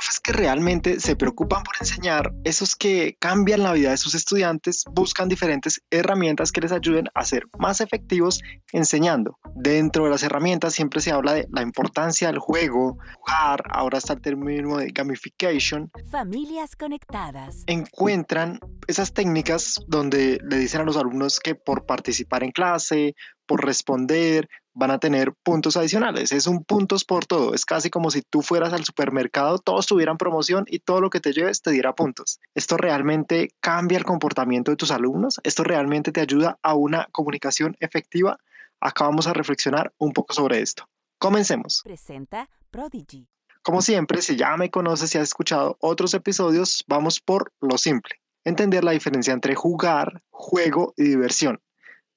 profes que realmente se preocupan por enseñar, esos que cambian la vida de sus estudiantes, buscan diferentes herramientas que les ayuden a ser más efectivos enseñando. Dentro de las herramientas siempre se habla de la importancia del juego, jugar, ahora está el término de gamification. Familias conectadas. Encuentran esas técnicas donde le dicen a los alumnos que por participar en clase, por responder, van a tener puntos adicionales. Es un puntos por todo. Es casi como si tú fueras al supermercado, todos tuvieran promoción y todo lo que te lleves te diera puntos. ¿Esto realmente cambia el comportamiento de tus alumnos? ¿Esto realmente te ayuda a una comunicación efectiva? Acá vamos a reflexionar un poco sobre esto. Comencemos. Presenta Prodigy. Como siempre, si ya me conoces y has escuchado otros episodios, vamos por lo simple. Entender la diferencia entre jugar, juego y diversión.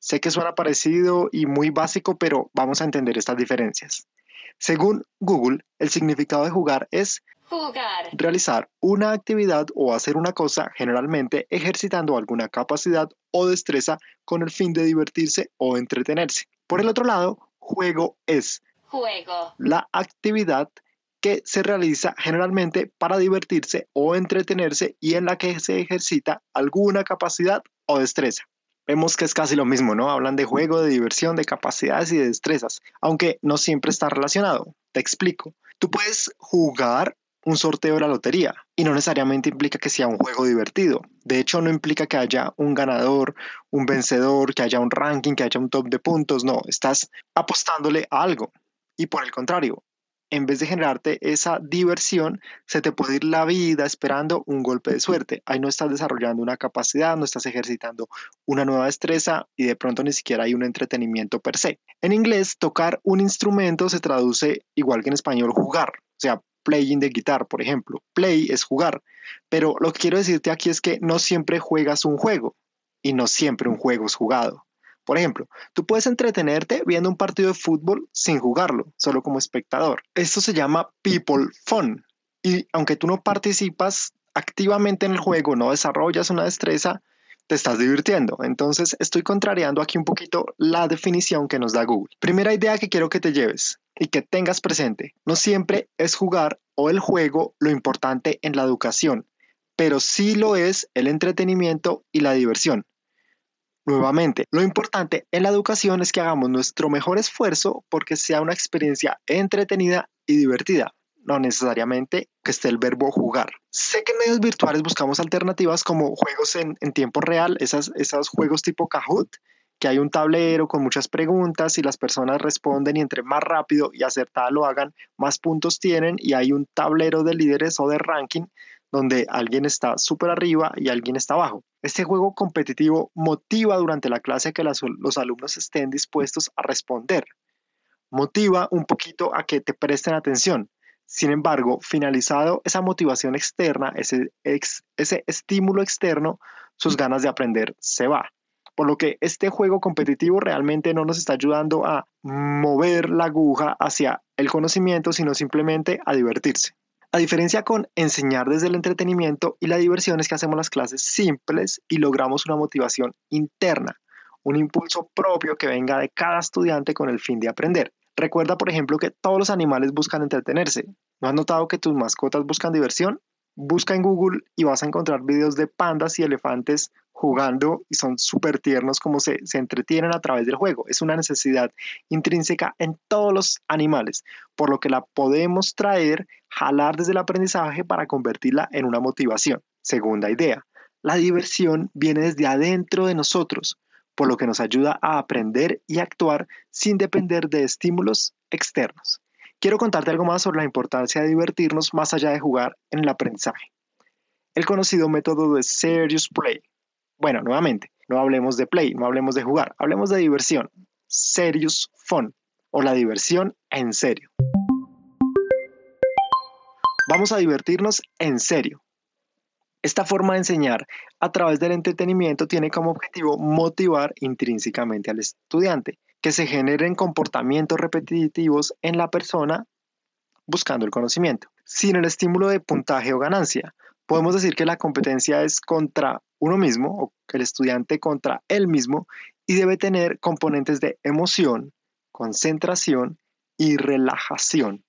Sé que suena parecido y muy básico, pero vamos a entender estas diferencias. Según Google, el significado de jugar es Jugar. realizar una actividad o hacer una cosa, generalmente ejercitando alguna capacidad o destreza con el fin de divertirse o entretenerse. Por el otro lado, juego es Juego. la actividad que se realiza generalmente para divertirse o entretenerse y en la que se ejercita alguna capacidad o destreza. Vemos que es casi lo mismo, ¿no? Hablan de juego, de diversión, de capacidades y de destrezas, aunque no siempre está relacionado. Te explico. Tú puedes jugar un sorteo de la lotería y no necesariamente implica que sea un juego divertido. De hecho, no implica que haya un ganador, un vencedor, que haya un ranking, que haya un top de puntos. No, estás apostándole a algo. Y por el contrario, en vez de generarte esa diversión, se te puede ir la vida esperando un golpe de suerte. Ahí no estás desarrollando una capacidad, no estás ejercitando una nueva destreza y de pronto ni siquiera hay un entretenimiento per se. En inglés, tocar un instrumento se traduce igual que en español jugar, o sea, playing the guitar, por ejemplo. Play es jugar, pero lo que quiero decirte aquí es que no siempre juegas un juego y no siempre un juego es jugado. Por ejemplo, tú puedes entretenerte viendo un partido de fútbol sin jugarlo, solo como espectador. Esto se llama people fun. Y aunque tú no participas activamente en el juego, no desarrollas una destreza, te estás divirtiendo. Entonces estoy contrariando aquí un poquito la definición que nos da Google. Primera idea que quiero que te lleves y que tengas presente. No siempre es jugar o el juego lo importante en la educación, pero sí lo es el entretenimiento y la diversión. Nuevamente, lo importante en la educación es que hagamos nuestro mejor esfuerzo porque sea una experiencia entretenida y divertida, no necesariamente que esté el verbo jugar. Sé que en medios virtuales buscamos alternativas como juegos en, en tiempo real, esas, esos juegos tipo Kahoot, que hay un tablero con muchas preguntas y las personas responden y entre más rápido y acertada lo hagan, más puntos tienen y hay un tablero de líderes o de ranking donde alguien está súper arriba y alguien está abajo. Este juego competitivo motiva durante la clase que los alumnos estén dispuestos a responder. Motiva un poquito a que te presten atención. Sin embargo, finalizado esa motivación externa, ese, ex- ese estímulo externo, sus ganas de aprender se va. Por lo que este juego competitivo realmente no nos está ayudando a mover la aguja hacia el conocimiento, sino simplemente a divertirse. A diferencia con enseñar desde el entretenimiento y la diversión es que hacemos las clases simples y logramos una motivación interna, un impulso propio que venga de cada estudiante con el fin de aprender. Recuerda, por ejemplo, que todos los animales buscan entretenerse. ¿No has notado que tus mascotas buscan diversión? Busca en Google y vas a encontrar videos de pandas y elefantes jugando y son súper tiernos como se, se entretienen a través del juego. Es una necesidad intrínseca en todos los animales, por lo que la podemos traer, jalar desde el aprendizaje para convertirla en una motivación. Segunda idea, la diversión viene desde adentro de nosotros, por lo que nos ayuda a aprender y actuar sin depender de estímulos externos. Quiero contarte algo más sobre la importancia de divertirnos más allá de jugar en el aprendizaje. El conocido método de Serious Play. Bueno, nuevamente, no hablemos de play, no hablemos de jugar, hablemos de diversión. Serious Fun o la diversión en serio. Vamos a divertirnos en serio. Esta forma de enseñar a través del entretenimiento tiene como objetivo motivar intrínsecamente al estudiante, que se generen comportamientos repetitivos en la persona buscando el conocimiento, sin el estímulo de puntaje o ganancia. Podemos decir que la competencia es contra uno mismo o el estudiante contra él mismo y debe tener componentes de emoción, concentración y relajación.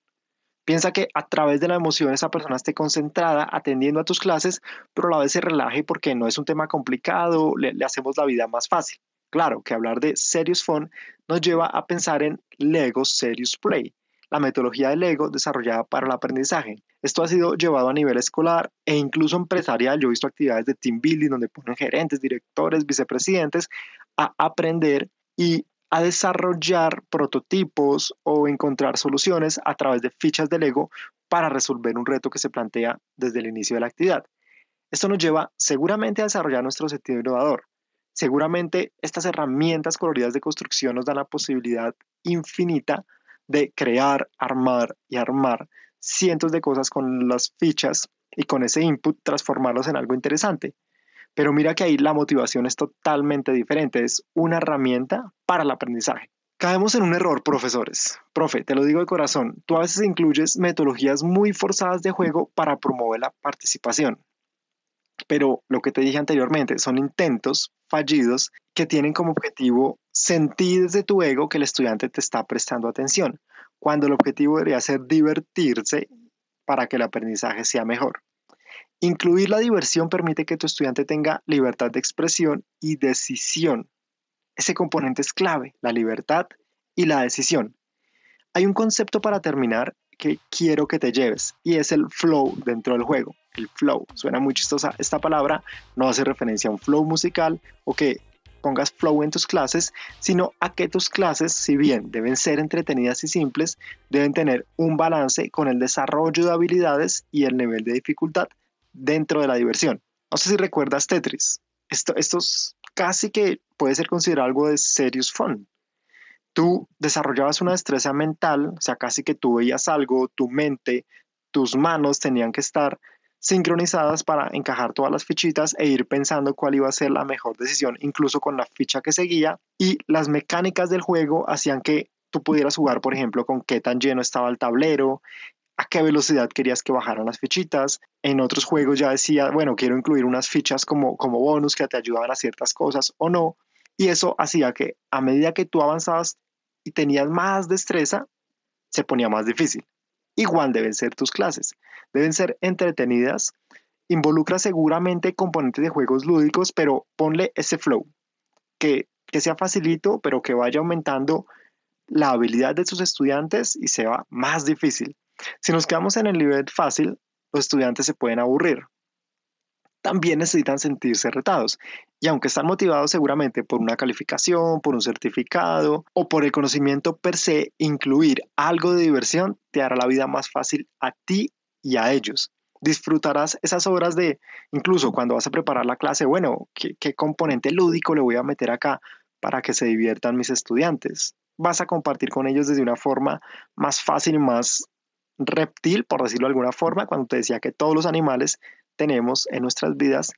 Piensa que a través de la emoción esa persona esté concentrada atendiendo a tus clases, pero a la vez se relaje porque no es un tema complicado, le, le hacemos la vida más fácil. Claro que hablar de Serious Fun nos lleva a pensar en Lego Serious Play, la metodología de Lego desarrollada para el aprendizaje. Esto ha sido llevado a nivel escolar e incluso empresarial. Yo he visto actividades de team building donde ponen gerentes, directores, vicepresidentes a aprender y a desarrollar prototipos o encontrar soluciones a través de fichas de Lego para resolver un reto que se plantea desde el inicio de la actividad. Esto nos lleva seguramente a desarrollar nuestro sentido innovador. Seguramente estas herramientas coloridas de construcción nos dan la posibilidad infinita de crear, armar y armar cientos de cosas con las fichas y con ese input transformarlos en algo interesante. Pero mira que ahí la motivación es totalmente diferente, es una herramienta para el aprendizaje. Caemos en un error, profesores. Profe, te lo digo de corazón, tú a veces incluyes metodologías muy forzadas de juego para promover la participación. Pero lo que te dije anteriormente son intentos fallidos que tienen como objetivo sentir desde tu ego que el estudiante te está prestando atención, cuando el objetivo debería ser divertirse para que el aprendizaje sea mejor. Incluir la diversión permite que tu estudiante tenga libertad de expresión y decisión. Ese componente es clave, la libertad y la decisión. Hay un concepto para terminar que quiero que te lleves y es el flow dentro del juego. El flow, suena muy chistosa esta palabra, no hace referencia a un flow musical o que pongas flow en tus clases, sino a que tus clases, si bien deben ser entretenidas y simples, deben tener un balance con el desarrollo de habilidades y el nivel de dificultad dentro de la diversión. No sé si recuerdas Tetris. Esto, esto es casi que puede ser considerado algo de serious fun. Tú desarrollabas una destreza mental, o sea, casi que tú veías algo, tu mente, tus manos tenían que estar sincronizadas para encajar todas las fichitas e ir pensando cuál iba a ser la mejor decisión, incluso con la ficha que seguía. Y las mecánicas del juego hacían que tú pudieras jugar, por ejemplo, con qué tan lleno estaba el tablero, a qué velocidad querías que bajaran las fichitas. En otros juegos ya decía, bueno, quiero incluir unas fichas como, como bonus que te ayudaban a ciertas cosas o no. Y eso hacía que a medida que tú avanzabas y tenías más destreza, se ponía más difícil. Igual deben ser tus clases. Deben ser entretenidas. Involucra seguramente componentes de juegos lúdicos, pero ponle ese flow. Que, que sea facilito, pero que vaya aumentando la habilidad de sus estudiantes y sea más difícil. Si nos quedamos en el nivel fácil, los estudiantes se pueden aburrir. También necesitan sentirse retados. Y aunque están motivados seguramente por una calificación, por un certificado o por el conocimiento per se, incluir algo de diversión te hará la vida más fácil a ti y a ellos. Disfrutarás esas horas de, incluso cuando vas a preparar la clase, bueno, ¿qué, componente lúdico le voy a meter acá para que se diviertan mis estudiantes? Vas a compartir con ellos desde una forma más fácil más reptil, por decirlo de alguna forma, cuando te decía que todos los animales tenemos en nuestras vidas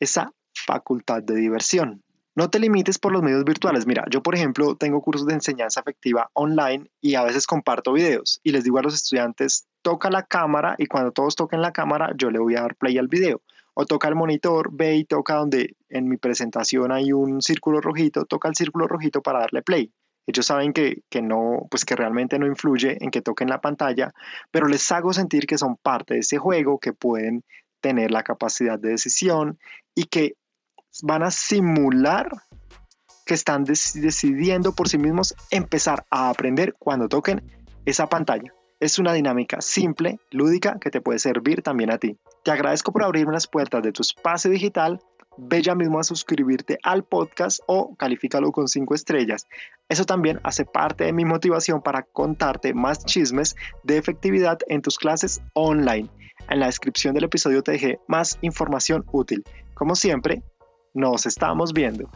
esa facultad de diversión. No te limites por los medios virtuales. Mira, yo por ejemplo tengo cursos de enseñanza afectiva online y a veces comparto videos y les digo a los estudiantes, toca la cámara y cuando todos toquen la cámara yo le voy a dar play al video. O toca el monitor, ve y toca donde en mi presentación hay un círculo rojito, toca el círculo rojito para darle play. Ellos saben que, que, no, pues que realmente no influye en que toquen la pantalla, pero les hago sentir que son parte de ese juego, que pueden tener la capacidad de decisión y que van a simular que están decidiendo por sí mismos empezar a aprender cuando toquen esa pantalla. Es una dinámica simple, lúdica, que te puede servir también a ti. Te agradezco por abrirme las puertas de tu espacio digital ve ya mismo a suscribirte al podcast o califícalo con 5 estrellas. Eso también hace parte de mi motivación para contarte más chismes de efectividad en tus clases online. En la descripción del episodio te dejé más información útil. Como siempre, nos estamos viendo.